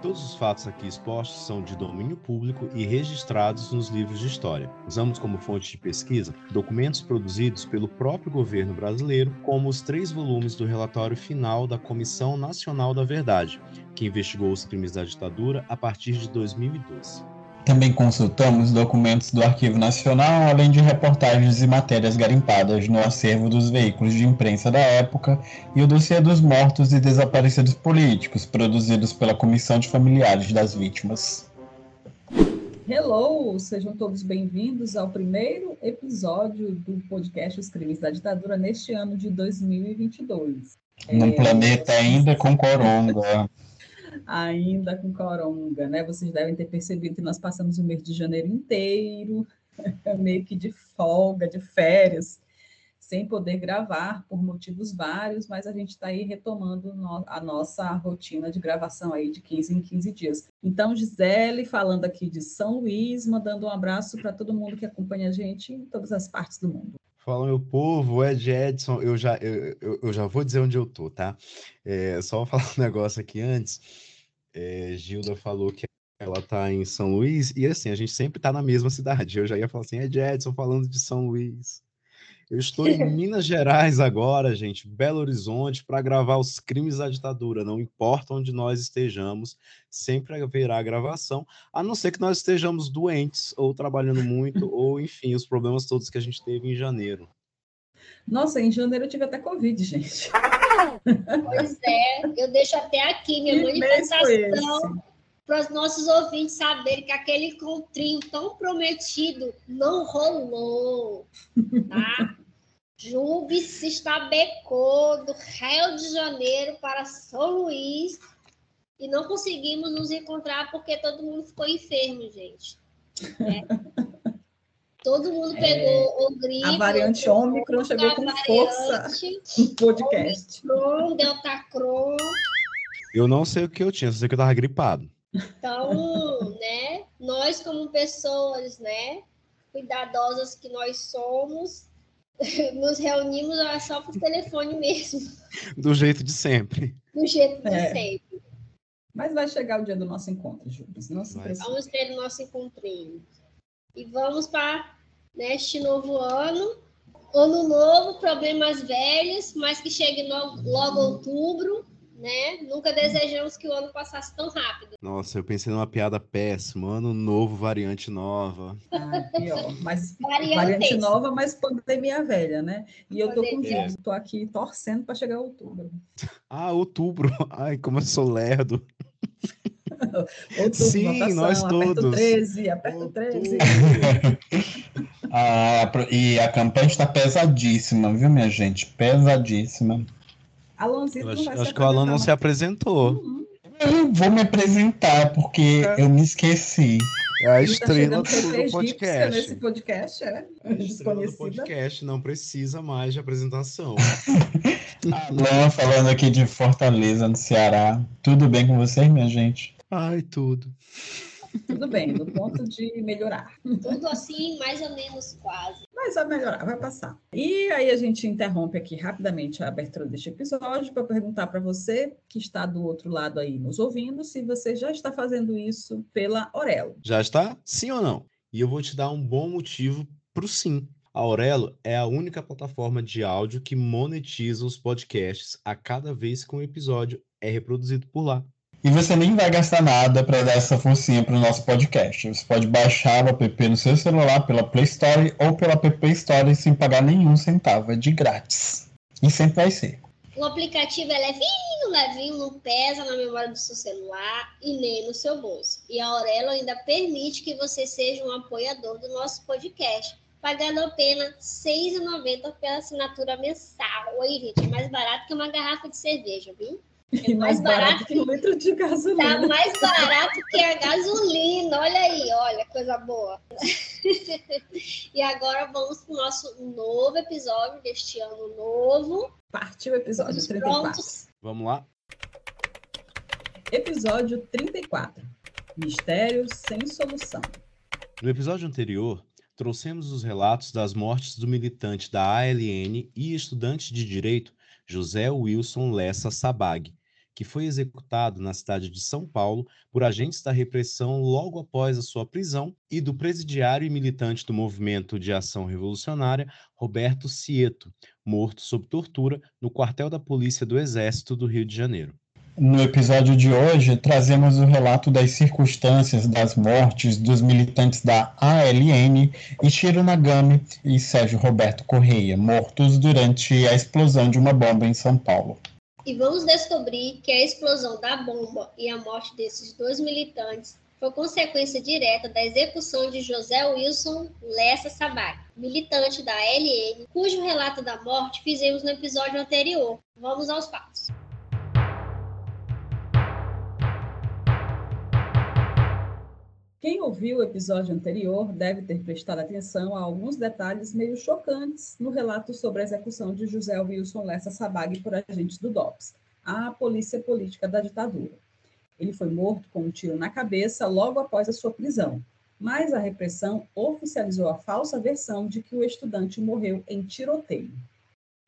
Todos os fatos aqui expostos são de domínio público e registrados nos livros de história. Usamos como fonte de pesquisa documentos produzidos pelo próprio governo brasileiro, como os três volumes do relatório final da Comissão Nacional da Verdade, que investigou os crimes da ditadura a partir de 2012. Também consultamos documentos do Arquivo Nacional, além de reportagens e matérias garimpadas no acervo dos veículos de imprensa da época e o dossiê dos mortos e desaparecidos políticos, produzidos pela Comissão de Familiares das Vítimas. Hello, sejam todos bem-vindos ao primeiro episódio do podcast Os Crimes da Ditadura neste ano de 2022. Num é... planeta ainda com coronga ainda com coronga, né? Vocês devem ter percebido que nós passamos o mês de janeiro inteiro, meio que de folga, de férias, sem poder gravar por motivos vários, mas a gente está aí retomando a nossa rotina de gravação aí de 15 em 15 dias. Então, Gisele, falando aqui de São Luís, mandando um abraço para todo mundo que acompanha a gente em todas as partes do mundo. Fala, meu povo, é Ed Edson. Eu já, eu, eu, já vou dizer onde eu tô, tá? É, só falar um negócio aqui antes. É, Gilda falou que ela tá em São Luís, e assim, a gente sempre tá na mesma cidade. Eu já ia falar assim, é Edson falando de São Luís. Eu estou em Minas Gerais agora, gente, Belo Horizonte, para gravar os crimes da ditadura. Não importa onde nós estejamos, sempre haverá gravação, a não ser que nós estejamos doentes, ou trabalhando muito, ou enfim, os problemas todos que a gente teve em janeiro. Nossa, em janeiro eu tive até Covid, gente. Pois é, eu deixo até aqui minha manifestação para os nossos ouvintes saberem que aquele encontrinho tão prometido não rolou, tá? Jube se estabecou do Rio de Janeiro para São Luís e não conseguimos nos encontrar porque todo mundo ficou enfermo, gente. É. Todo mundo é, pegou o gripe. A variante Ômicron chegou com força no podcast. Omicron, Deltacron. Eu não sei o que eu tinha, só sei que eu tava gripado. Então, né, nós como pessoas, né, cuidadosas que nós somos, nos reunimos só por telefone mesmo. Do jeito de sempre. Do jeito de é. sempre. Mas vai chegar o dia do nosso encontro, Júlio. Não se Vamos ter o nosso encontrinho. E vamos para neste novo ano. Ano novo, problemas velhos, mas que chegue logo, logo outubro, né? Nunca desejamos que o ano passasse tão rápido. Nossa, eu pensei numa piada péssima. Ano novo, variante nova. Ah, pior. Mas variante, variante nova, mas pandemia velha, né? E eu tô com é. tô aqui torcendo para chegar outubro. Ah, outubro. Ai, como eu sou lerdo. Outubro, Sim, votação, nós todos. 13, aperta 13. ah, e a campanha está pesadíssima, viu, minha gente? Pesadíssima. Alonzito acho, acho que o Alan não se apresentou. Uhum. Eu vou me apresentar, porque é. eu me esqueci. É a tá estrela tá do podcast. Nesse podcast, é. A estrela do podcast não precisa mais de apresentação. Alan falando aqui de Fortaleza, no Ceará. Tudo bem com vocês, minha gente? Ai, tudo. Tudo bem, no ponto de melhorar. Tudo assim, mais ou menos quase. Mas vai melhorar, vai passar. E aí a gente interrompe aqui rapidamente a abertura deste episódio para perguntar para você que está do outro lado aí nos ouvindo se você já está fazendo isso pela Aurelo. Já está? Sim ou não? E eu vou te dar um bom motivo para o sim. A Aurelo é a única plataforma de áudio que monetiza os podcasts a cada vez que um episódio é reproduzido por lá. E você nem vai gastar nada para dar essa forcinha para o nosso podcast. Você pode baixar o app no seu celular pela Play Store ou pela App Store sem pagar nenhum centavo. É de grátis. E sempre vai ser. O aplicativo é levinho, levinho, não pesa na memória do seu celular e nem no seu bolso. E a Aurelo ainda permite que você seja um apoiador do nosso podcast, pagando apenas R$ 6,90 pela assinatura mensal. Oi, gente, é mais barato que uma garrafa de cerveja, viu? É mais, mais barato, barato, que um litro de gasolina. Tá mais barato que a gasolina. Olha aí, olha, coisa boa. e agora vamos para o nosso novo episódio deste ano novo. Partiu o episódio 34. Prontos. Vamos lá. Episódio 34 Mistérios sem solução. No episódio anterior, trouxemos os relatos das mortes do militante da ALN e estudante de direito José Wilson Lessa Sabag, que foi executado na cidade de São Paulo por agentes da repressão logo após a sua prisão, e do presidiário e militante do Movimento de Ação Revolucionária, Roberto Cieto, morto sob tortura no quartel da Polícia do Exército do Rio de Janeiro. No episódio de hoje, trazemos o relato das circunstâncias das mortes dos militantes da ALN Ishiro Nagami e Sérgio Roberto Correia, mortos durante a explosão de uma bomba em São Paulo e vamos descobrir que a explosão da bomba e a morte desses dois militantes foi consequência direta da execução de José Wilson Lessa Sabac, militante da LN, cujo relato da morte fizemos no episódio anterior. Vamos aos fatos. Quem ouviu o episódio anterior deve ter prestado atenção a alguns detalhes meio chocantes no relato sobre a execução de José Wilson Lessa Sabag por agentes do DOPS, a polícia política da ditadura. Ele foi morto com um tiro na cabeça logo após a sua prisão, mas a repressão oficializou a falsa versão de que o estudante morreu em tiroteio.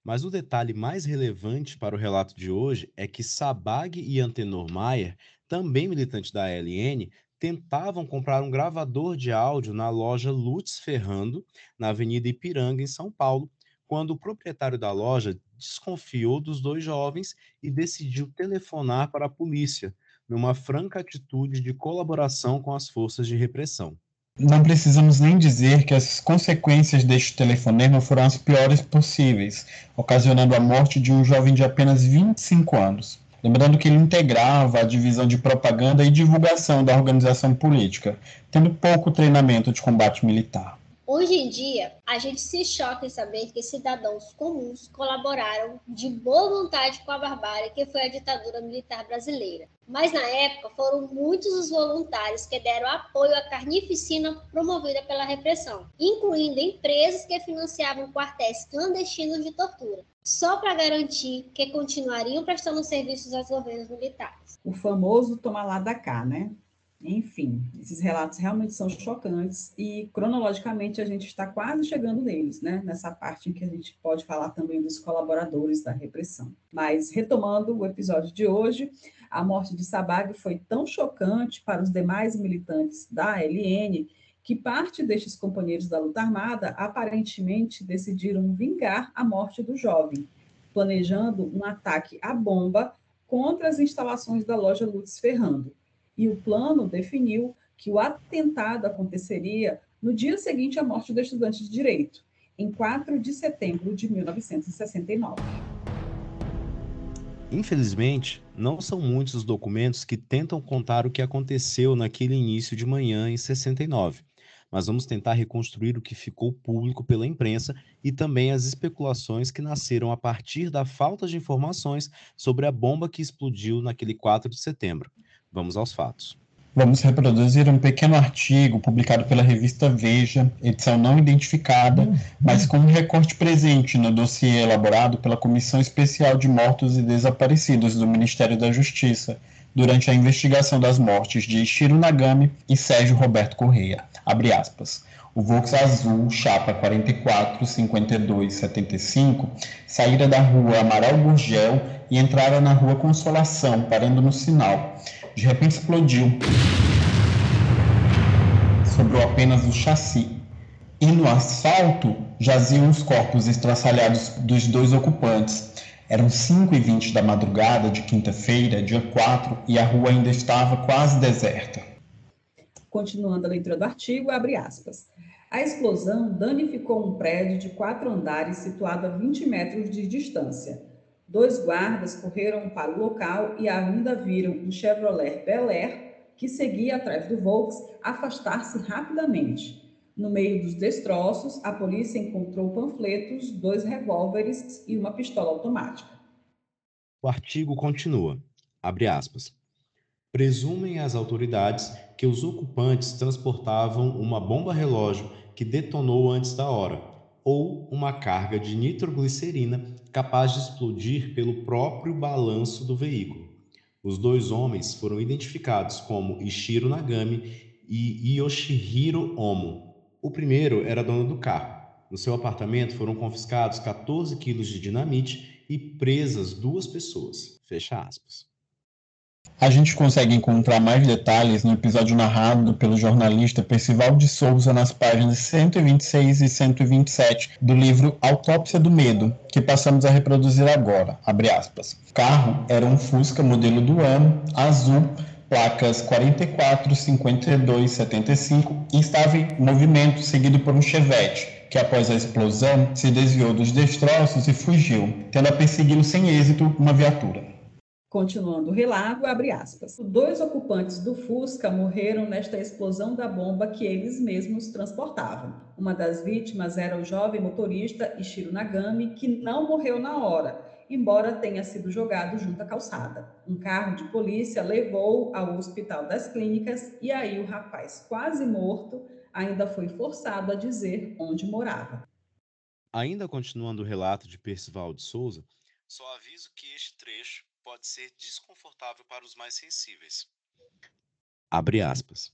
Mas o detalhe mais relevante para o relato de hoje é que Sabag e Antenor Maier, também militante da ALN, tentavam comprar um gravador de áudio na loja Lutz Ferrando, na Avenida Ipiranga, em São Paulo, quando o proprietário da loja desconfiou dos dois jovens e decidiu telefonar para a polícia, numa franca atitude de colaboração com as forças de repressão. Não precisamos nem dizer que as consequências deste telefonema foram as piores possíveis, ocasionando a morte de um jovem de apenas 25 anos. Lembrando que ele integrava a divisão de propaganda e divulgação da organização política, tendo pouco treinamento de combate militar. Hoje em dia, a gente se choca em saber que cidadãos comuns colaboraram de boa vontade com a barbárie que foi a ditadura militar brasileira. Mas na época foram muitos os voluntários que deram apoio à carnificina promovida pela repressão, incluindo empresas que financiavam quartéis clandestinos de tortura, só para garantir que continuariam prestando serviços aos governos militares. O famoso toma lá da cá, né? Enfim, esses relatos realmente são chocantes e cronologicamente a gente está quase chegando neles, né? Nessa parte em que a gente pode falar também dos colaboradores da repressão. Mas retomando o episódio de hoje, a morte de Sabag foi tão chocante para os demais militantes da ALN que parte destes companheiros da luta armada aparentemente decidiram vingar a morte do jovem, planejando um ataque à bomba contra as instalações da loja Lutz Ferrando e o plano definiu que o atentado aconteceria no dia seguinte à morte do estudante de direito, em 4 de setembro de 1969. Infelizmente, não são muitos os documentos que tentam contar o que aconteceu naquele início de manhã em 69, mas vamos tentar reconstruir o que ficou público pela imprensa e também as especulações que nasceram a partir da falta de informações sobre a bomba que explodiu naquele 4 de setembro. Vamos aos fatos. Vamos reproduzir um pequeno artigo publicado pela revista Veja, edição não identificada, mas com um recorte presente no dossiê elaborado pela Comissão Especial de Mortos e Desaparecidos do Ministério da Justiça, durante a investigação das mortes de Shiro Nagami e Sérgio Roberto Correia. Abre aspas. O Vox Azul, chapa 44 52 75, saíra da rua Amaral Gurgel e entrara na rua Consolação, parando no sinal de repente explodiu. Sobrou apenas o chassi. E no asfalto jaziam os corpos estraçalhados dos dois ocupantes. Eram 5 e 20 da madrugada de quinta-feira, dia 4, e a rua ainda estava quase deserta. Continuando a leitura do artigo, abre aspas. A explosão danificou um prédio de quatro andares situado a 20 metros de distância. Dois guardas correram para o local e ainda viram um Chevrolet Bel Air, que seguia atrás do Volks, afastar-se rapidamente. No meio dos destroços, a polícia encontrou panfletos, dois revólveres e uma pistola automática. O artigo continua. Abre aspas. Presumem as autoridades que os ocupantes transportavam uma bomba relógio que detonou antes da hora, ou uma carga de nitroglicerina capaz de explodir pelo próprio balanço do veículo. Os dois homens foram identificados como Ishiro Nagami e Yoshihiro Omo. O primeiro era dono do carro. No seu apartamento foram confiscados 14 quilos de dinamite e presas duas pessoas. Fecha aspas. A gente consegue encontrar mais detalhes no episódio narrado pelo jornalista Percival de Souza nas páginas 126 e 127 do livro Autópsia do Medo, que passamos a reproduzir agora. O carro era um Fusca modelo do ano, azul, placas 44, 52, 75 e estava em movimento, seguido por um Chevette, que após a explosão se desviou dos destroços e fugiu, tendo a sem êxito uma viatura. Continuando o relato, abre aspas. Dois ocupantes do Fusca morreram nesta explosão da bomba que eles mesmos transportavam. Uma das vítimas era o jovem motorista Ishiro Nagami, que não morreu na hora, embora tenha sido jogado junto à calçada. Um carro de polícia levou ao Hospital das Clínicas e aí o rapaz, quase morto, ainda foi forçado a dizer onde morava. Ainda continuando o relato de Percival de Souza, só aviso que este trecho pode ser desconfortável para os mais sensíveis. Abre aspas.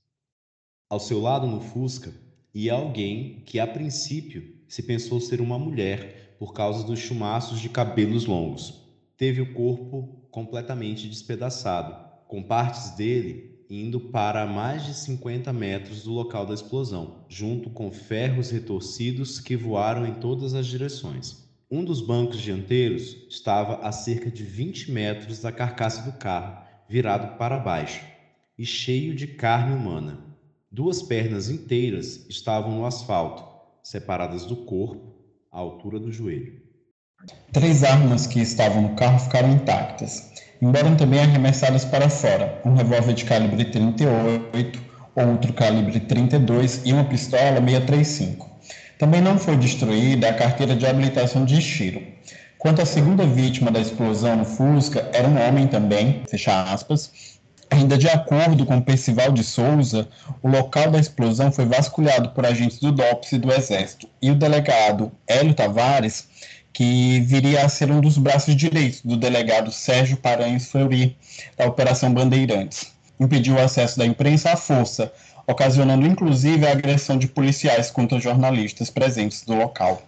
Ao seu lado no Fusca ia alguém que a princípio se pensou ser uma mulher por causa dos chumaços de cabelos longos. Teve o corpo completamente despedaçado, com partes dele indo para mais de 50 metros do local da explosão, junto com ferros retorcidos que voaram em todas as direções. Um dos bancos dianteiros estava a cerca de 20 metros da carcaça do carro, virado para baixo e cheio de carne humana. Duas pernas inteiras estavam no asfalto, separadas do corpo, à altura do joelho. Três armas que estavam no carro ficaram intactas, embora também arremessadas para fora: um revólver de calibre 38, outro calibre 32 e uma pistola 635. Também não foi destruída a carteira de habilitação de Shiro. Quanto à segunda vítima da explosão no Fusca, era um homem também, fecha aspas. Ainda de acordo com Percival de Souza, o local da explosão foi vasculhado por agentes do DOPS e do Exército. E o delegado Hélio Tavares, que viria a ser um dos braços direitos do delegado Sérgio Paranhos Fleury, da Operação Bandeirantes, impediu o acesso da imprensa à força, ocasionando inclusive a agressão de policiais contra jornalistas presentes do local.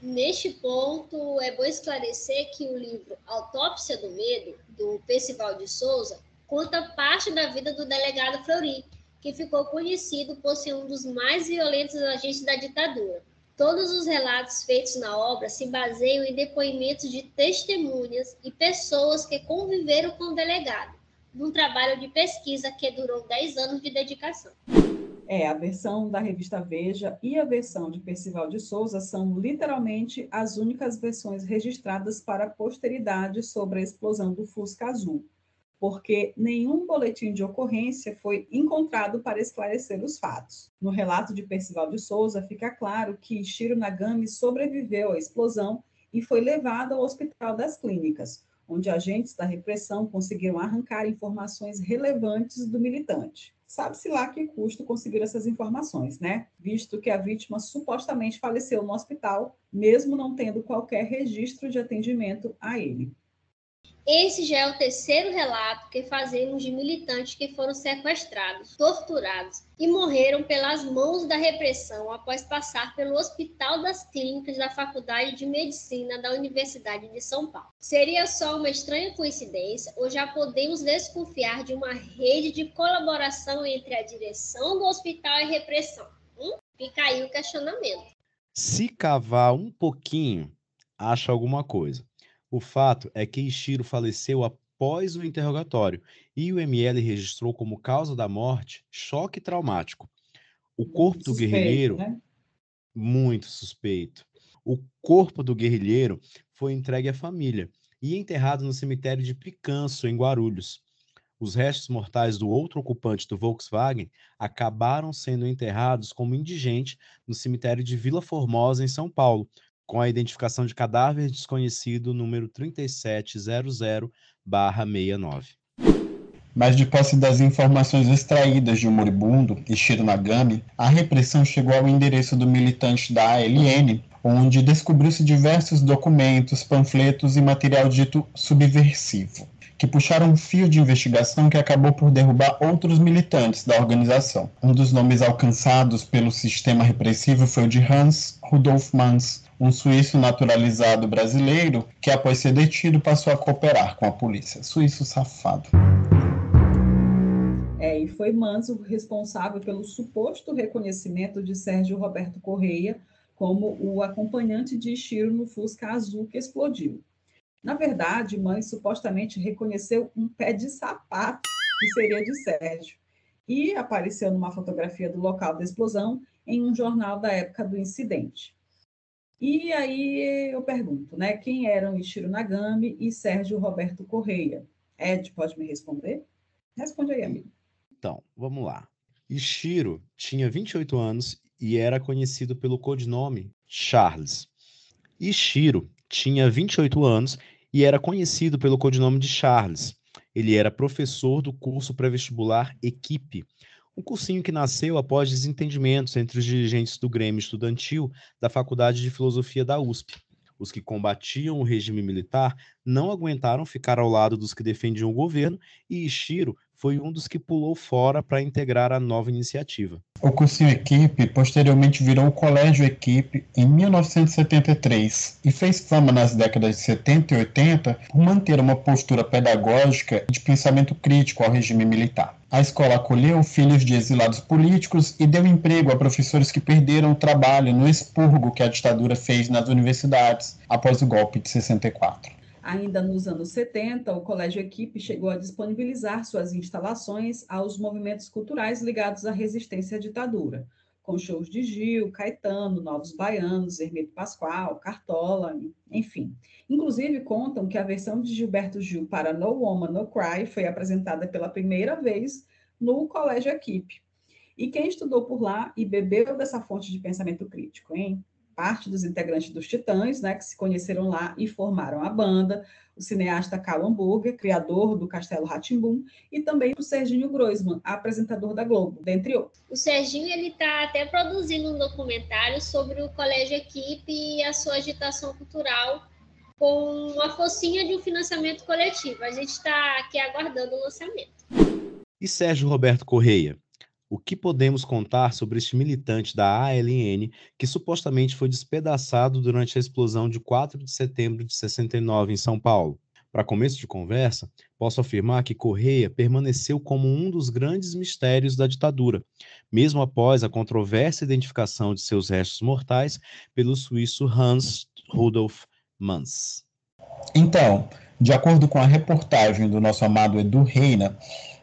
Neste ponto, é bom esclarecer que o livro Autópsia do Medo, do Percival de Souza, conta parte da vida do delegado Fleury, que ficou conhecido por ser um dos mais violentos agentes da ditadura. Todos os relatos feitos na obra se baseiam em depoimentos de testemunhas e pessoas que conviveram com o delegado, num trabalho de pesquisa que durou 10 anos de dedicação. É, a versão da revista Veja e a versão de Percival de Souza são literalmente as únicas versões registradas para a posteridade sobre a explosão do Fusca Azul, porque nenhum boletim de ocorrência foi encontrado para esclarecer os fatos. No relato de Percival de Souza fica claro que Shiro Nagami sobreviveu à explosão e foi levado ao Hospital das Clínicas, onde agentes da repressão conseguiram arrancar informações relevantes do militante. Sabe-se lá que custo conseguir essas informações, né? Visto que a vítima supostamente faleceu no hospital, mesmo não tendo qualquer registro de atendimento a ele. Esse já é o terceiro relato que fazemos de militantes que foram sequestrados, torturados e morreram pelas mãos da repressão após passar pelo Hospital das Clínicas da Faculdade de Medicina da Universidade de São Paulo. Seria só uma estranha coincidência ou já podemos desconfiar de uma rede de colaboração entre a direção do hospital e a repressão? Hum? Fica aí o questionamento. Se cavar um pouquinho, acha alguma coisa. O fato é que Ishiro faleceu após o interrogatório e o ML registrou como causa da morte choque traumático. O corpo do suspeito, guerrilheiro, né? muito suspeito. O corpo do guerrilheiro foi entregue à família e enterrado no cemitério de Picanço, em Guarulhos. Os restos mortais do outro ocupante do Volkswagen acabaram sendo enterrados como indigente no cemitério de Vila Formosa, em São Paulo, com a identificação de cadáver desconhecido número 3700-69. Mas de posse das informações extraídas de um moribundo, Ishiro Nagami, a repressão chegou ao endereço do militante da ALN, onde descobriu-se diversos documentos, panfletos e material dito subversivo, que puxaram um fio de investigação que acabou por derrubar outros militantes da organização. Um dos nomes alcançados pelo sistema repressivo foi o de Hans Rudolf Mans, um suíço naturalizado brasileiro que, após ser detido, passou a cooperar com a polícia. Suíço safado. É, e foi Manso responsável pelo suposto reconhecimento de Sérgio Roberto Correia como o acompanhante de Ishiro no Fusca azul que explodiu. Na verdade, mãe supostamente reconheceu um pé de sapato que seria de Sérgio e apareceu numa fotografia do local da explosão em um jornal da época do incidente. E aí eu pergunto, né, quem eram Ishiro Nagami e Sérgio Roberto Correia? Ed, pode me responder? Responde aí, amigo. Então, vamos lá. Ishiro tinha 28 anos e era conhecido pelo codinome Charles. Ishiro tinha 28 anos e era conhecido pelo codinome de Charles. Ele era professor do curso pré-vestibular Equipe, um cursinho que nasceu após desentendimentos entre os dirigentes do Grêmio Estudantil da Faculdade de Filosofia da USP. Os que combatiam o regime militar não aguentaram ficar ao lado dos que defendiam o governo e Ishiro foi um dos que pulou fora para integrar a nova iniciativa. O cursinho Equipe posteriormente virou o Colégio Equipe em 1973 e fez fama nas décadas de 70 e 80 por manter uma postura pedagógica de pensamento crítico ao regime militar. A escola acolheu filhos de exilados políticos e deu emprego a professores que perderam o trabalho no expurgo que a ditadura fez nas universidades após o golpe de 64. Ainda nos anos 70, o Colégio Equipe chegou a disponibilizar suas instalações aos movimentos culturais ligados à resistência à ditadura, com shows de Gil, Caetano, Novos Baianos, Hermeto Pascoal, Cartola, enfim. Inclusive, contam que a versão de Gilberto Gil para No Woman, No Cry foi apresentada pela primeira vez no Colégio Equipe. E quem estudou por lá e bebeu dessa fonte de pensamento crítico, hein? Parte dos integrantes dos Titãs, né, que se conheceram lá e formaram a banda, o cineasta Karl Hamburger, criador do Castelo Ratimbum, e também o Serginho Groisman, apresentador da Globo, dentre outros. O Serginho ele está até produzindo um documentário sobre o Colégio Equipe e a sua agitação cultural com uma focinha de um financiamento coletivo. A gente está aqui aguardando o lançamento. E Sérgio Roberto Correia? O que podemos contar sobre este militante da ALN que supostamente foi despedaçado durante a explosão de 4 de setembro de 69 em São Paulo? Para começo de conversa, posso afirmar que Correia permaneceu como um dos grandes mistérios da ditadura, mesmo após a controversa identificação de seus restos mortais pelo suíço Hans Rudolf Mans. Então, de acordo com a reportagem do nosso amado Edu Reina,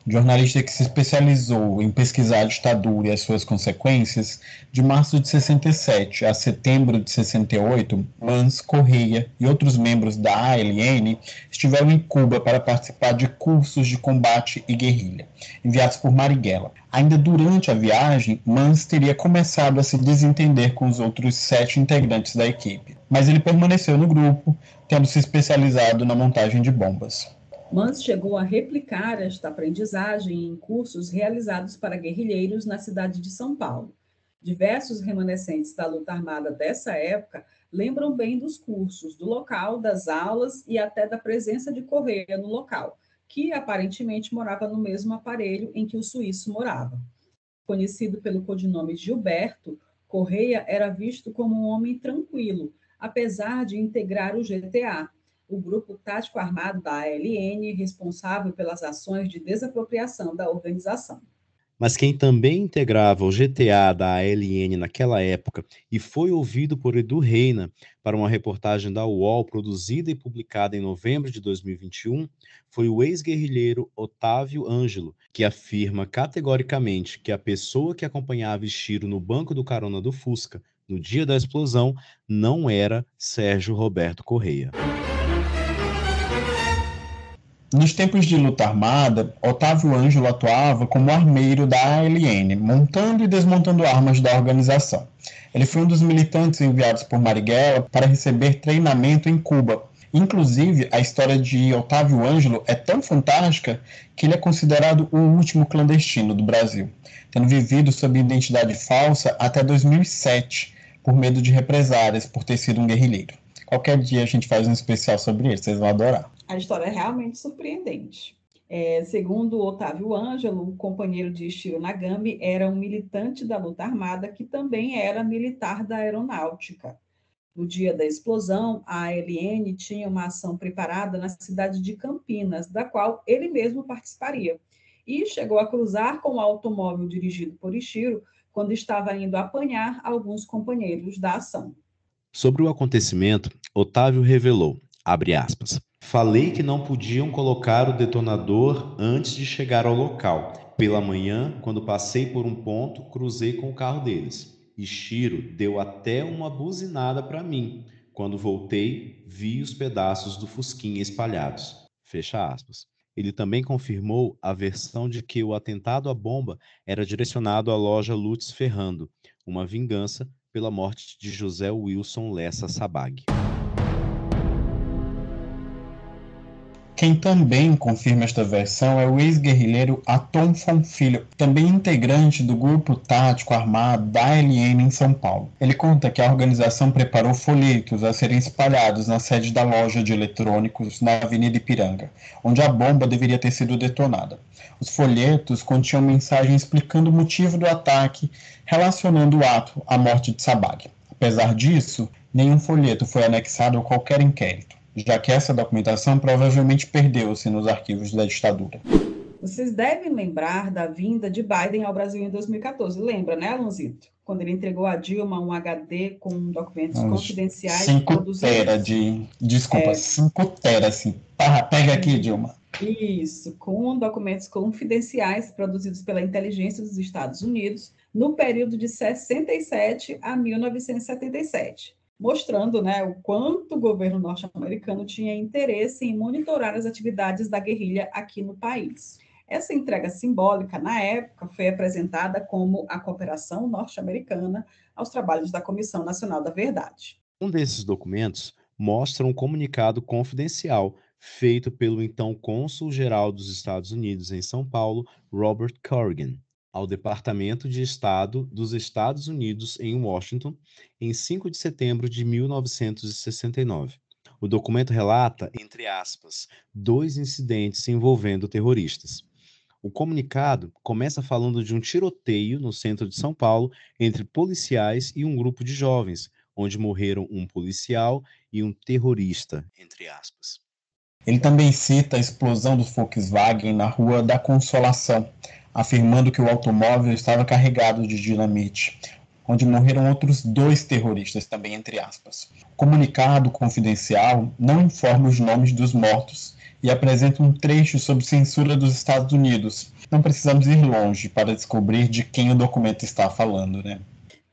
jornalista que se especializou em pesquisar a ditadura e as suas consequências, de março de 67 a setembro de 68, Mans, Correia e outros membros da ALN estiveram em Cuba para participar de cursos de combate e guerrilha, enviados por Marighella. Ainda durante a viagem, Mans teria começado a se desentender com os outros sete integrantes da equipe, mas ele permaneceu no grupo, tendo se especializado na montagem de bombas. Mans chegou a replicar esta aprendizagem em cursos realizados para guerrilheiros na cidade de São Paulo. Diversos remanescentes da luta armada dessa época lembram bem dos cursos, do local, das aulas e até da presença de Correia no local, que aparentemente morava no mesmo aparelho em que o suíço morava. Conhecido pelo codinome Gilberto, Correia era visto como um homem tranquilo, apesar de integrar o GTA, o grupo tático armado da ALN, responsável pelas ações de desapropriação da organização. Mas quem também integrava o GTA da ALN naquela época e foi ouvido por Edu Reina para uma reportagem da UOL produzida e publicada em novembro de 2021 foi o ex-guerrilheiro Otávio Ângelo, que afirma categoricamente que a pessoa que acompanhava Estiro no banco do carona do Fusca no dia da explosão não era Sérgio Roberto Correia. Nos tempos de luta armada, Otávio Ângelo atuava como armeiro da ALN, montando e desmontando armas da organização. Ele foi um dos militantes enviados por Marighella para receber treinamento em Cuba. Inclusive, a história de Otávio Ângelo é tão fantástica que ele é considerado o último clandestino do Brasil, tendo vivido sob identidade falsa até 2007, por medo de represárias por ter sido um guerrilheiro. Qualquer dia a gente faz um especial sobre ele, vocês vão adorar. A história é realmente surpreendente. É, segundo Otávio Ângelo, companheiro de Shiro Nagami, era um militante da luta armada que também era militar da aeronáutica. No dia da explosão, a ALN tinha uma ação preparada na cidade de Campinas, da qual ele mesmo participaria, e chegou a cruzar com o automóvel dirigido por Ishiro quando estava indo apanhar alguns companheiros da ação. Sobre o acontecimento, Otávio revelou, abre aspas, Falei que não podiam colocar o detonador antes de chegar ao local. Pela manhã, quando passei por um ponto, cruzei com o carro deles. E Shiro deu até uma buzinada para mim. Quando voltei, vi os pedaços do fusquinha espalhados. Fecha aspas. Ele também confirmou a versão de que o atentado à bomba era direcionado à loja Lutz Ferrando, uma vingança pela morte de José Wilson Lessa Sabag. Quem também confirma esta versão é o ex-guerrilheiro Atom Filho, também integrante do grupo tático armado da ALN em São Paulo. Ele conta que a organização preparou folhetos a serem espalhados na sede da loja de eletrônicos na Avenida Ipiranga, onde a bomba deveria ter sido detonada. Os folhetos continham mensagem explicando o motivo do ataque, relacionando o ato à morte de Sabag. Apesar disso, nenhum folheto foi anexado a qualquer inquérito já que essa documentação provavelmente perdeu-se nos arquivos da ditadura. Vocês devem lembrar da vinda de Biden ao Brasil em 2014. Lembra, né, Alonzito? Quando ele entregou a Dilma um HD com documentos Uns confidenciais. 5 tera de. Desculpa, 5 é, tera, assim. Tá, pega aqui, Dilma. Isso, com documentos confidenciais produzidos pela inteligência dos Estados Unidos no período de 67 a 1977 mostrando né, o quanto o governo norte-americano tinha interesse em monitorar as atividades da guerrilha aqui no país. Essa entrega simbólica, na época, foi apresentada como a cooperação norte-americana aos trabalhos da Comissão Nacional da Verdade. Um desses documentos mostra um comunicado confidencial feito pelo então cônsul-geral dos Estados Unidos em São Paulo, Robert Corrigan, ao Departamento de Estado dos Estados Unidos em Washington em 5 de setembro de 1969. O documento relata, entre aspas, dois incidentes envolvendo terroristas. O comunicado começa falando de um tiroteio no centro de São Paulo entre policiais e um grupo de jovens, onde morreram um policial e um terrorista, entre aspas. Ele também cita a explosão do Volkswagen na Rua da Consolação, afirmando que o automóvel estava carregado de dinamite, onde morreram outros dois terroristas, também entre aspas. O comunicado confidencial não informa os nomes dos mortos e apresenta um trecho sobre censura dos Estados Unidos. Não precisamos ir longe para descobrir de quem o documento está falando, né?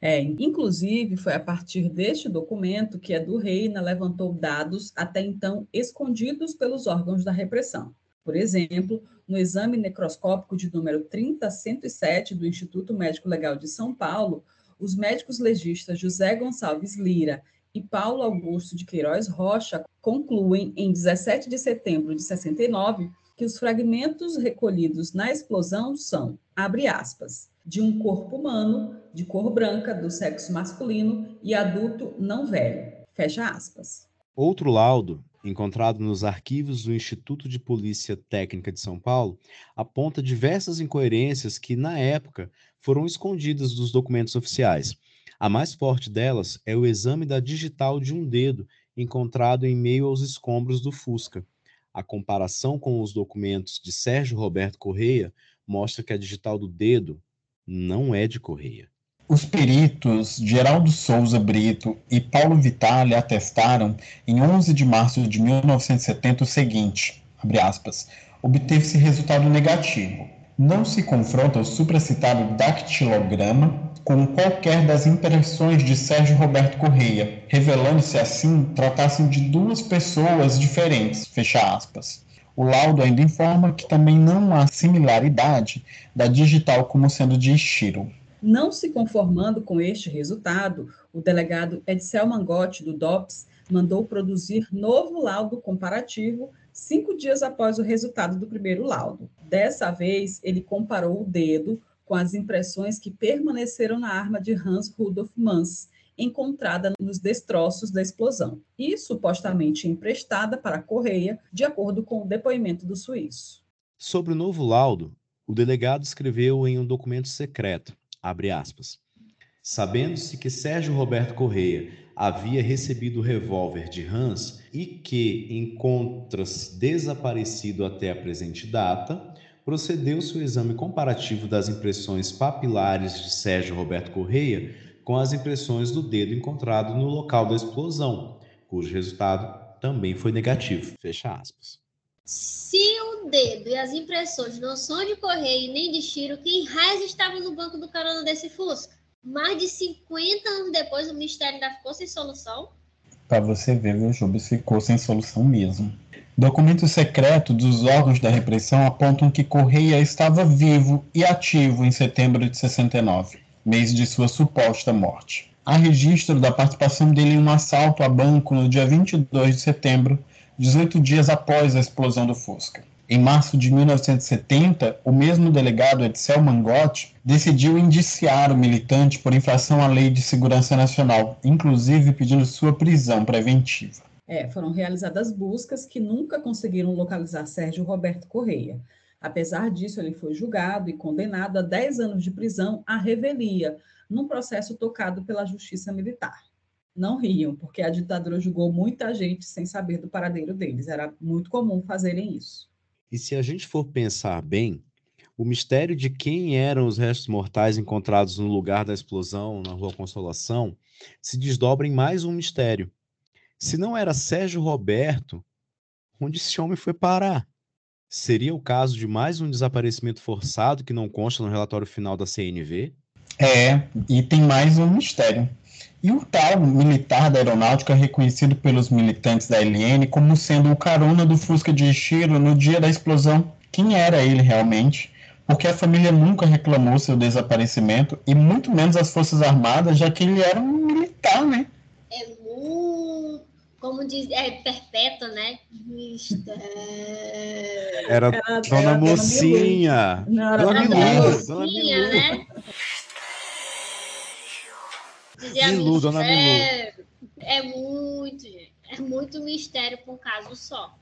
É, inclusive, foi a partir deste documento que a do Reina levantou dados até então escondidos pelos órgãos da repressão. Por exemplo, no exame necroscópico de número 30107 do Instituto Médico Legal de São Paulo, os médicos legistas José Gonçalves Lira e Paulo Augusto de Queiroz Rocha concluem em 17 de setembro de 69 que os fragmentos recolhidos na explosão são, abre aspas, de um corpo humano de cor branca do sexo masculino e adulto não velho, fecha aspas. Outro laudo encontrado nos arquivos do Instituto de Polícia Técnica de São Paulo, aponta diversas incoerências que, na época, foram escondidas dos documentos oficiais. A mais forte delas é o exame da digital de um dedo encontrado em meio aos escombros do Fusca. A comparação com os documentos de Sérgio Roberto Correia mostra que a digital do dedo não é de Correia. Os peritos Geraldo Souza Brito e Paulo Vitale atestaram em 11 de março de 1970 o seguinte, obteve-se resultado negativo. Não se confronta o supracitado dactilograma com qualquer das impressões de Sérgio Roberto Correia, revelando-se assim tratassem de duas pessoas diferentes. O laudo ainda informa que também não há similaridade da digital como sendo de Shiro. Não se conformando com este resultado, o delegado Edsel Mangotti, do DOPS, mandou produzir novo laudo comparativo cinco dias após o resultado do primeiro laudo. Dessa vez, ele comparou o dedo com as impressões que permaneceram na arma de Hans Rudolf Mans encontrada nos destroços da explosão e supostamente emprestada para a Correia, de acordo com o depoimento do suíço. Sobre o novo laudo, o delegado escreveu em um documento secreto, abre aspas, sabendo-se que Sérgio Roberto Correia havia recebido o revólver de Hans e que encontra-se desaparecido até a presente data, procedeu-se o exame comparativo das impressões papilares de Sérgio Roberto Correia com as impressões do dedo encontrado no local da explosão, cujo resultado também foi negativo. Fecha aspas. Se o dedo e as impressões não são de Correia e nem de Chiro, quem raiz estava no banco do carona desse Fusca? Mais de 50 anos depois, o mistério ainda ficou sem solução? Para você ver, o Jubes ficou sem solução mesmo. Documentos secretos dos órgãos da repressão apontam que Correia estava vivo e ativo em setembro de 69, mês de sua suposta morte. Há registro da participação dele em um assalto a banco no dia 22 de setembro, 18 dias após a explosão do Fusca. Em março de 1970, o mesmo delegado Edsel Mangotti decidiu indiciar o militante por infração à Lei de Segurança Nacional, inclusive pedindo sua prisão preventiva. É, foram realizadas buscas que nunca conseguiram localizar Sérgio Roberto Correia. Apesar disso, ele foi julgado e condenado a 10 anos de prisão à revelia, num processo tocado pela Justiça Militar. Não riam, porque a ditadura julgou muita gente sem saber do paradeiro deles. Era muito comum fazerem isso. E se a gente for pensar bem, o mistério de quem eram os restos mortais encontrados no lugar da explosão na Rua Consolação se desdobra em mais um mistério. Se não era Sérgio Roberto, onde esse homem foi parar? Seria o caso de mais um desaparecimento forçado que não consta no relatório final da CNV? É, e tem mais um mistério. E o tal militar da aeronáutica reconhecido pelos militantes da LN como sendo o carona do Fusca de Ishiro no dia da explosão. Quem era ele realmente? Porque a família nunca reclamou seu desaparecimento e muito menos as Forças Armadas, já que ele era um militar, né? É muito, como diz, é perpétua, né? Mistério. Era, era Dona era Mocinha. Não, era Dona Dona Milu. Milu, Dona Milu. É muito, é muito mistério para um caso só.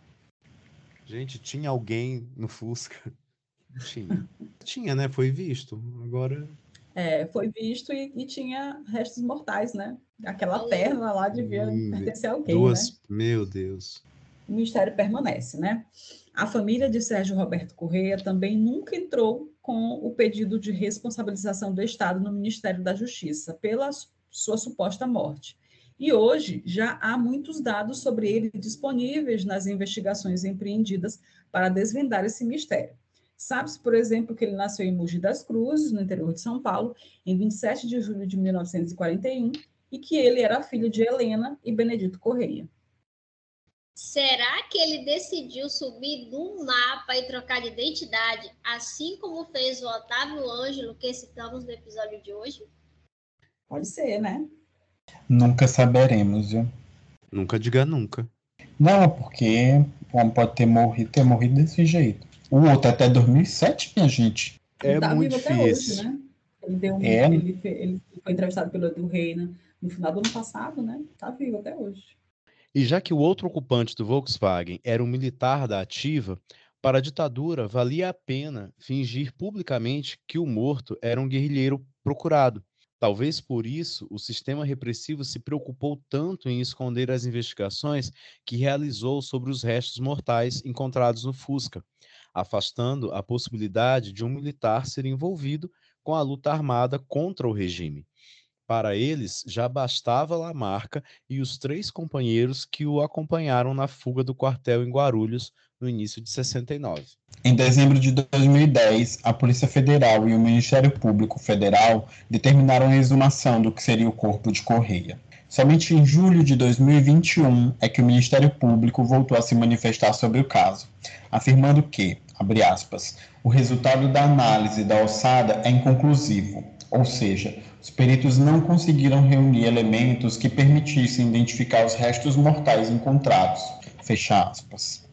Gente, tinha alguém no Fusca? Tinha. tinha, né? Foi visto. Agora. É, foi visto e, e tinha restos mortais, né? Aquela perna lá devia hum, pertencer a alguém, duas... né? Meu Deus. O mistério permanece, né? A família de Sérgio Roberto Correia também nunca entrou com o pedido de responsabilização do Estado no Ministério da Justiça pela sua suposta morte. E hoje já há muitos dados sobre ele disponíveis nas investigações empreendidas para desvendar esse mistério. Sabe-se, por exemplo, que ele nasceu em Mogi das Cruzes, no interior de São Paulo, em 27 de julho de 1941, e que ele era filho de Helena e Benedito Correia. Será que ele decidiu subir no mapa e trocar de identidade, assim como fez o Otávio Ângelo, que citamos no episódio de hoje? Pode ser, né? Nunca saberemos, viu? Nunca diga nunca. Não, porque o homem pode ter morrido, ter morrido desse jeito. O outro até 2007, minha gente. É tá muito difícil. Hoje, né? Ele, deu um, é. ele, ele, foi entrevistado pelo Edu Reina no final do ano passado, né? Tá vivo até hoje. E já que o outro ocupante do Volkswagen era um militar da ativa, para a ditadura valia a pena fingir publicamente que o morto era um guerrilheiro procurado. Talvez por isso o sistema repressivo se preocupou tanto em esconder as investigações que realizou sobre os restos mortais encontrados no Fusca, afastando a possibilidade de um militar ser envolvido com a luta armada contra o regime. Para eles, já bastava Lamarca e os três companheiros que o acompanharam na fuga do quartel em Guarulhos no início de 69. Em dezembro de 2010, a Polícia Federal e o Ministério Público Federal determinaram a exumação do que seria o corpo de Correia. Somente em julho de 2021 é que o Ministério Público voltou a se manifestar sobre o caso, afirmando que, abre aspas, o resultado da análise da ossada é inconclusivo, ou seja, os peritos não conseguiram reunir elementos que permitissem identificar os restos mortais encontrados. Fecha aspas.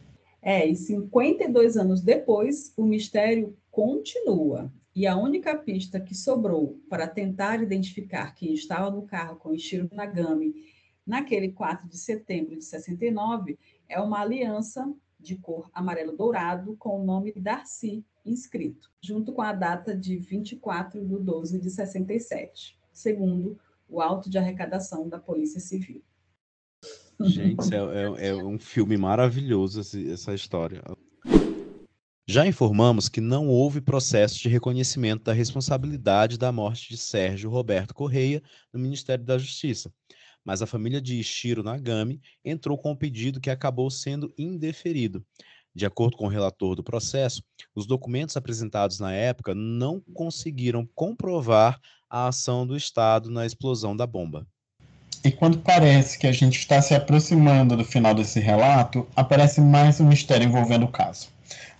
É, e 52 anos depois, o mistério continua. e a única pista que sobrou para tentar identificar quem estava no carro com Ishiro Nagami naquele 4 de setembro de 69 é uma aliança de cor amarelo-dourado com o nome Darcy inscrito, junto com a data de 24 de 12 de 67, segundo o auto de arrecadação da Polícia Civil. Gente, é, é, é um filme maravilhoso essa história. Já informamos que não houve processo de reconhecimento da responsabilidade da morte de Sérgio Roberto Correia no Ministério da Justiça, mas a família de Ishiro Nagami entrou com um pedido que acabou sendo indeferido. De acordo com o relator do processo, os documentos apresentados na época não conseguiram comprovar a ação do Estado na explosão da bomba. E quando parece que a gente está se aproximando do final desse relato, aparece mais um mistério envolvendo o caso.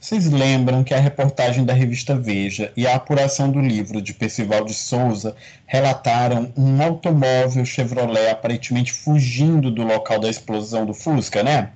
Vocês lembram que a reportagem da revista Veja e a apuração do livro de Percival de Souza relataram um automóvel Chevrolet aparentemente fugindo do local da explosão do Fusca, né?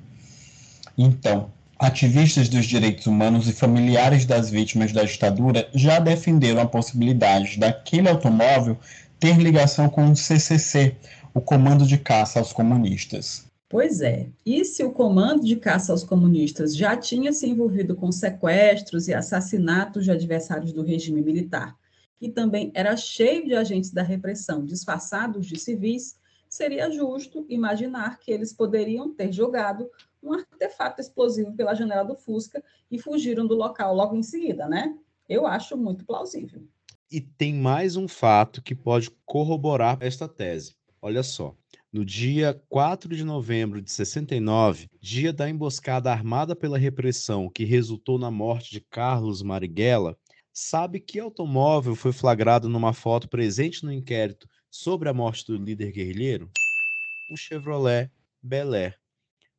Então, ativistas dos direitos humanos e familiares das vítimas da ditadura já defenderam a possibilidade daquele automóvel ter ligação com o CCC, o Comando de Caça aos Comunistas. Pois é. E se o comando de caça aos comunistas já tinha se envolvido com sequestros e assassinatos de adversários do regime militar, e também era cheio de agentes da repressão disfarçados de civis, seria justo imaginar que eles poderiam ter jogado um artefato explosivo pela janela do Fusca e fugiram do local logo em seguida, né? Eu acho muito plausível. E tem mais um fato que pode corroborar esta tese. Olha só. No dia 4 de novembro de 69, dia da emboscada armada pela repressão que resultou na morte de Carlos Marighella, sabe que automóvel foi flagrado numa foto presente no inquérito sobre a morte do líder guerrilheiro? Um Chevrolet Bel Air,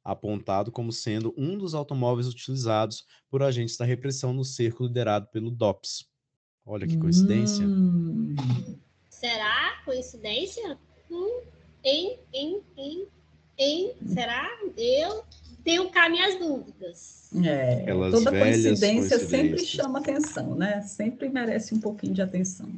apontado como sendo um dos automóveis utilizados por agentes da repressão no cerco liderado pelo DOPS. Olha que coincidência. Hum. Será coincidência? Em, em, em, em, será? Eu tenho cá minhas dúvidas. É, toda coincidência sempre chama atenção, né? Sempre merece um pouquinho de atenção.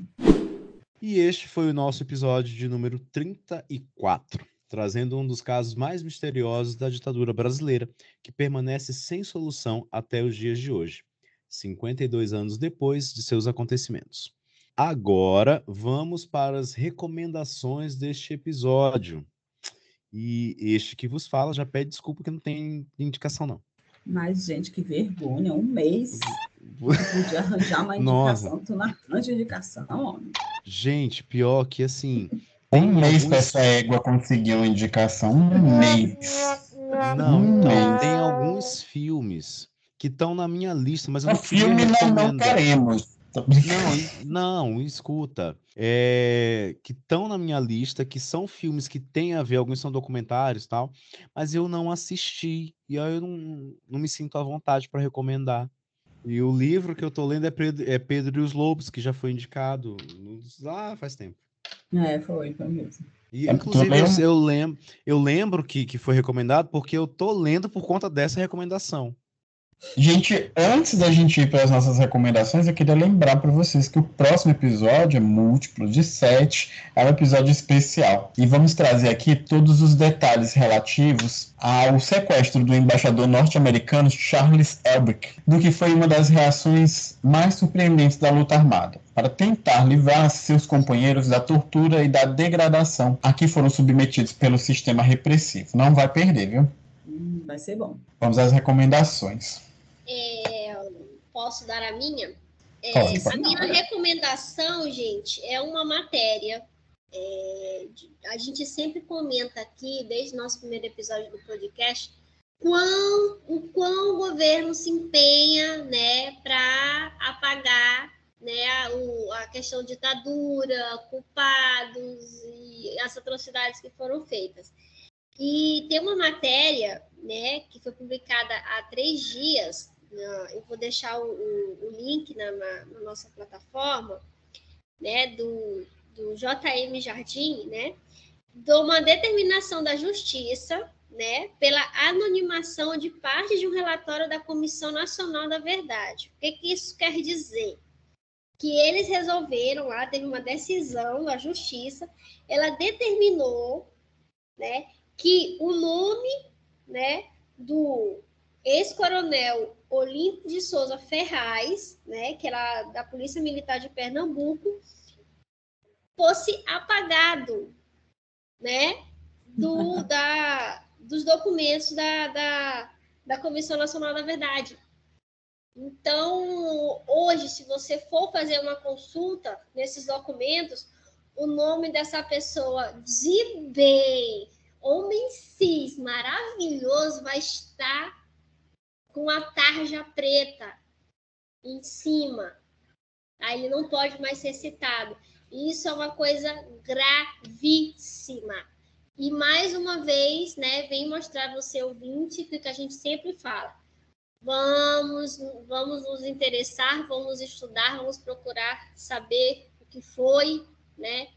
E este foi o nosso episódio de número 34, trazendo um dos casos mais misteriosos da ditadura brasileira, que permanece sem solução até os dias de hoje, 52 anos depois de seus acontecimentos. Agora vamos para as recomendações deste episódio. E este que vos fala já pede desculpa que não tem indicação, não. Mas, gente, que vergonha, um mês. Podia arranjar uma indicação, Nossa. tu não arranja indicação, homem. Gente, pior que assim. Um mês alguns... essa égua conseguiu uma indicação, um mês. Não, um então, mês. tem alguns filmes que estão na minha lista, mas eu não o filme não, não queremos. Não, não, escuta. É, que estão na minha lista, que são filmes que têm a ver, alguns são documentários tal, mas eu não assisti. E aí eu não, não me sinto à vontade para recomendar. E o livro que eu tô lendo é Pedro, é Pedro e os Lobos, que já foi indicado ah, faz tempo. É, foi, foi mesmo. E, inclusive, eu, eu, lembro, eu lembro que, que foi recomendado porque eu tô lendo por conta dessa recomendação. Gente, antes da gente ir para as nossas recomendações, eu queria lembrar para vocês que o próximo episódio é múltiplo de sete, é um episódio especial. E vamos trazer aqui todos os detalhes relativos ao sequestro do embaixador norte-americano Charles Elbrick, do que foi uma das reações mais surpreendentes da luta armada, para tentar livrar seus companheiros da tortura e da degradação a que foram submetidos pelo sistema repressivo. Não vai perder, viu? Vai ser bom. Vamos às recomendações. É, posso dar a minha? É, a minha recomendação, gente, é uma matéria. É, a gente sempre comenta aqui, desde o nosso primeiro episódio do podcast, quão, o quão o governo se empenha né, para apagar né, a, o, a questão de ditadura, culpados e as atrocidades que foram feitas. E tem uma matéria né, que foi publicada há três dias eu vou deixar o, o, o link na, na, na, nossa plataforma, né, do, do JM Jardim, né, de uma determinação da Justiça, né, pela anonimação de parte de um relatório da Comissão Nacional da Verdade. O que, que isso quer dizer? que eles resolveram lá, teve uma decisão da justiça, ela determinou, né, que o nome, né, do ex-coronel Olímpio de Souza Ferraz, né, que era da Polícia Militar de Pernambuco, fosse apagado, né, do, da, dos documentos da, da, da Comissão Nacional da Verdade. Então, hoje, se você for fazer uma consulta nesses documentos, o nome dessa pessoa de bem, homem cis, maravilhoso, vai estar com a tarja preta em cima. Aí ele não pode mais ser citado. Isso é uma coisa gravíssima. E mais uma vez, né, vem mostrar você ouvinte que a gente sempre fala. Vamos, vamos nos interessar, vamos estudar, vamos procurar saber o que foi, né?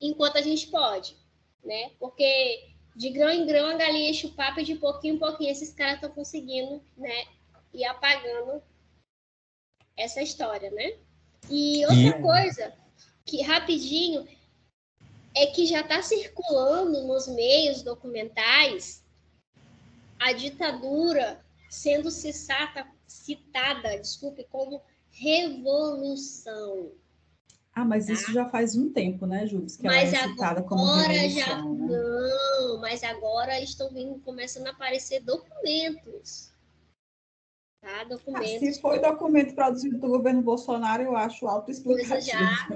Enquanto a gente pode, né? Porque de grão em grão a galinha enche o papo e de pouquinho em pouquinho esses caras estão conseguindo, né? E apagando essa história, né? E outra e... coisa que rapidinho é que já está circulando nos meios documentais a ditadura sendo citada, citada desculpe, como revolução. Ah, mas tá? isso já faz um tempo, né, Júlio? Que mas ela é citada como revolução, já né? não, mas agora estão vindo, começando a aparecer documentos. Tá? Documentos. Ah, se foi documento produzido do governo Bolsonaro, eu acho autoexplicativo. Já,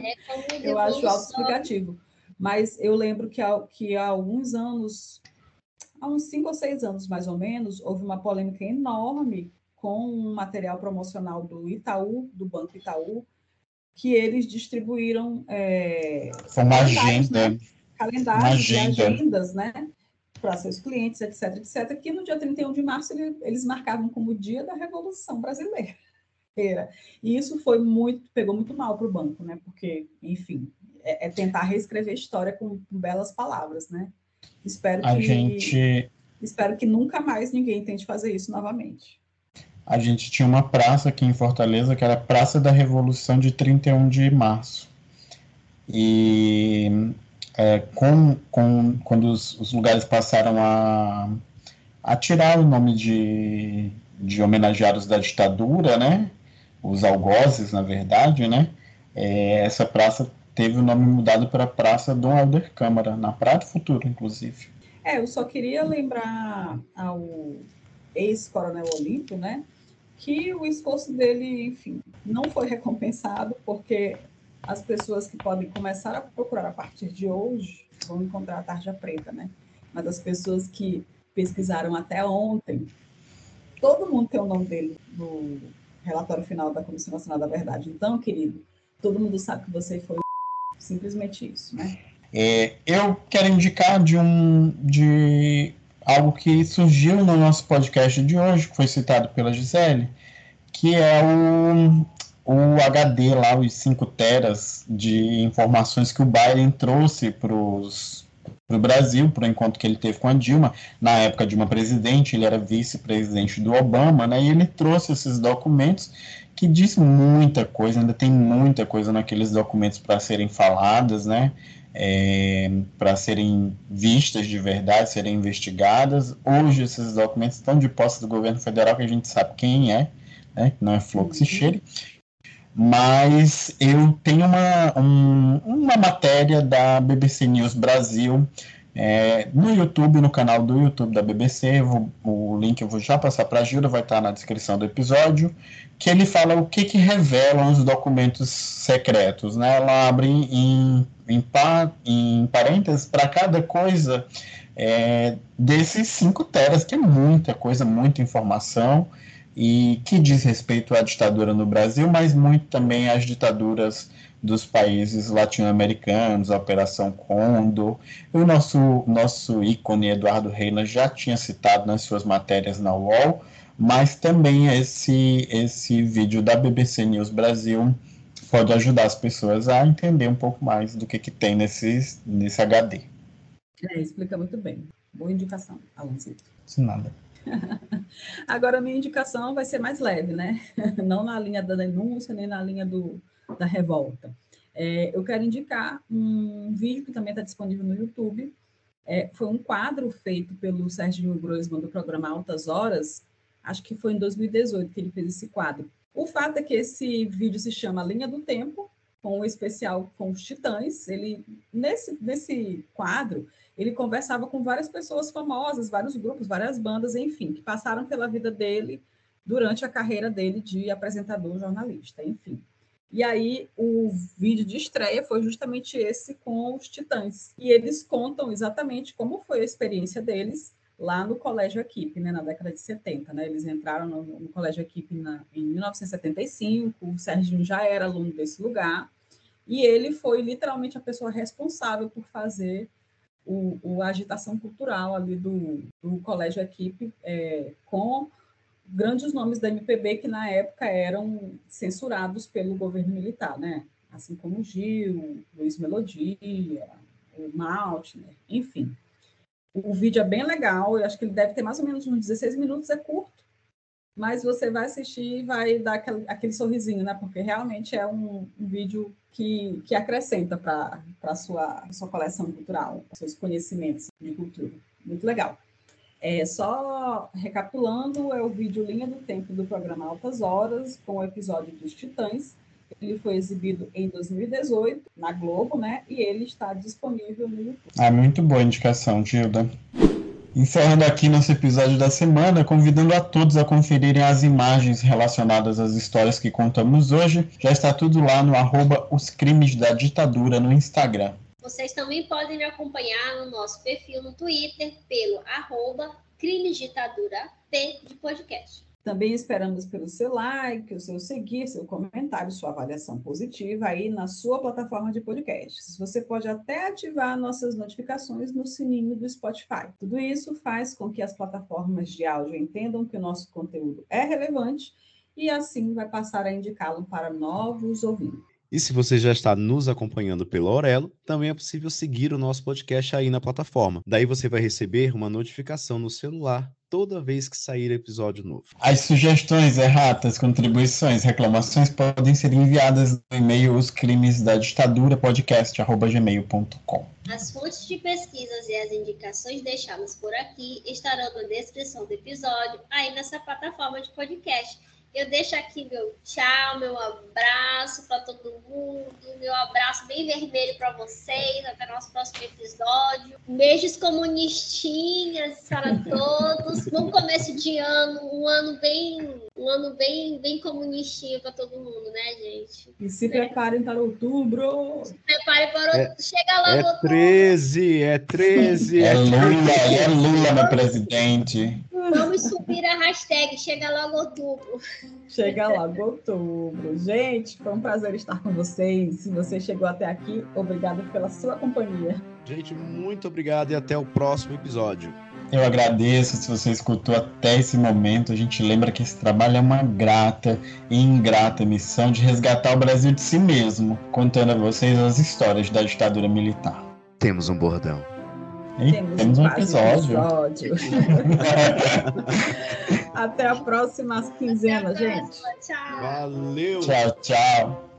né, eu acho autoexplicativo. Mas eu lembro que há, que há alguns anos, há uns cinco ou seis anos mais ou menos, houve uma polêmica enorme com um material promocional do Itaú, do Banco Itaú, que eles distribuíram é, uma agenda, né? calendários e agendas, né? para seus clientes, etc, etc, que no dia 31 de março ele, eles marcavam como dia da Revolução Brasileira. E isso foi muito, pegou muito mal para o banco, né? Porque, enfim, é, é tentar reescrever a história com, com, belas palavras, né? Espero a que gente... espero que nunca mais ninguém tente fazer isso novamente. A gente tinha uma praça aqui em Fortaleza que era a Praça da Revolução de 31 de março. E é, com, com, quando os, os, lugares passaram a, a tirar o nome de, de homenageados da ditadura, né? Os algozes, na verdade, né? É, essa praça teve o nome mudado para Praça Dom Helder Câmara, na Praia do Futuro, inclusive. É, eu só queria lembrar ao ex-coronel Olímpio, né? Que o esforço dele, enfim, não foi recompensado, porque as pessoas que podem começar a procurar a partir de hoje vão encontrar a tarja preta, né? Mas as pessoas que pesquisaram até ontem, todo mundo tem o nome dele no relatório final da Comissão Nacional da Verdade. Então, querido, todo mundo sabe que você foi simplesmente isso, né? É, eu quero indicar de um de algo que surgiu no nosso podcast de hoje, que foi citado pela Gisele, que é o o HD lá, os 5 teras de informações que o Biden trouxe para o Brasil, para o encontro que ele teve com a Dilma, na época de uma presidente, ele era vice-presidente do Obama, né, e ele trouxe esses documentos que diz muita coisa, ainda tem muita coisa naqueles documentos para serem faladas, né, é, para serem vistas de verdade, serem investigadas. Hoje esses documentos estão de posse do governo federal, que a gente sabe quem é, né, não é flor que se cheire, mas eu tenho uma, um, uma matéria da BBC News Brasil é, no YouTube, no canal do YouTube da BBC, vou, o link eu vou já passar para a Gilda, vai estar na descrição do episódio, que ele fala o que, que revelam os documentos secretos. Né? Ela abre em, em, par, em parênteses para cada coisa é, desses 5 teras, que é muita coisa, muita informação e que diz respeito à ditadura no Brasil, mas muito também às ditaduras dos países latino-americanos, a Operação Condor. O nosso, nosso ícone Eduardo Reina já tinha citado nas suas matérias na UOL, mas também esse, esse vídeo da BBC News Brasil pode ajudar as pessoas a entender um pouco mais do que, que tem nesse, nesse HD. É, explica muito bem. Boa indicação, Alancito. De nada. Agora, a minha indicação vai ser mais leve, né? Não na linha da denúncia, nem na linha do, da revolta. É, eu quero indicar um vídeo que também está disponível no YouTube. É, foi um quadro feito pelo Sérgio Groisman do programa Altas Horas, acho que foi em 2018 que ele fez esse quadro. O fato é que esse vídeo se chama Linha do Tempo, com o especial com os Titãs. Ele nesse nesse quadro ele conversava com várias pessoas famosas, vários grupos, várias bandas, enfim, que passaram pela vida dele durante a carreira dele de apresentador jornalista, enfim. E aí o vídeo de estreia foi justamente esse com os Titãs. E eles contam exatamente como foi a experiência deles lá no Colégio Equipe, né, na década de 70. Né? Eles entraram no, no Colégio Equipe na, em 1975, o Serginho já era aluno desse lugar, e ele foi literalmente a pessoa responsável por fazer o, o agitação cultural ali do, do Colégio Equipe é, com grandes nomes da MPB que na época eram censurados pelo governo militar, né? Assim como Gil, Luiz Melodia, o Maltner, enfim. O vídeo é bem legal, eu acho que ele deve ter mais ou menos uns 16 minutos, é curto, mas você vai assistir e vai dar aquele, aquele sorrisinho, né? Porque realmente é um, um vídeo que, que acrescenta para a sua, sua coleção cultural, seus conhecimentos de cultura. Muito legal. É, só recapitulando, é o vídeo Linha do Tempo do programa Altas Horas, com o episódio dos Titãs. Ele foi exibido em 2018 na Globo, né? E ele está disponível no YouTube. Ah, muito boa indicação, Gilda. Encerrando aqui nosso episódio da semana, convidando a todos a conferirem as imagens relacionadas às histórias que contamos hoje. Já está tudo lá no arroba Os Crimes da Ditadura no Instagram. Vocês também podem me acompanhar no nosso perfil no Twitter pelo arroba P de podcast. Também esperamos pelo seu like, o seu seguir, seu comentário, sua avaliação positiva aí na sua plataforma de podcasts. Você pode até ativar nossas notificações no sininho do Spotify. Tudo isso faz com que as plataformas de áudio entendam que o nosso conteúdo é relevante e assim vai passar a indicá-lo para novos ouvintes. E se você já está nos acompanhando pelo Aurelo, também é possível seguir o nosso podcast aí na plataforma. Daí você vai receber uma notificação no celular toda vez que sair episódio novo. As sugestões, erratas, contribuições, reclamações podem ser enviadas no e-mail os crimes da ditadura podcast@gmail.com. As fontes de pesquisas e as indicações deixadas por aqui estarão na descrição do episódio aí nessa plataforma de podcast eu deixo aqui meu tchau, meu abraço para todo mundo, meu abraço bem vermelho para vocês. Até nosso próximo episódio. Beijos comunistinhas para todos. Bom começo de ano, um ano bem, um ano bem, bem comunistinho para todo mundo, né, gente? E se né? preparem para outubro. Se preparem para outubro. É, Chega lá é outubro. 13, é 13. É Lula, é Lula, meu presidente. Vamos subir a hashtag Chega Logo Outubro. Chega logo outubro. Gente, foi um prazer estar com vocês. Se você chegou até aqui, obrigado pela sua companhia. Gente, muito obrigado e até o próximo episódio. Eu agradeço se você escutou até esse momento. A gente lembra que esse trabalho é uma grata e ingrata missão de resgatar o Brasil de si mesmo, contando a vocês as histórias da ditadura militar. Temos um bordão. Temos, temos um episódio. episódio. Até a próxima quinzena, gente. Tchau. Valeu. Tchau, tchau.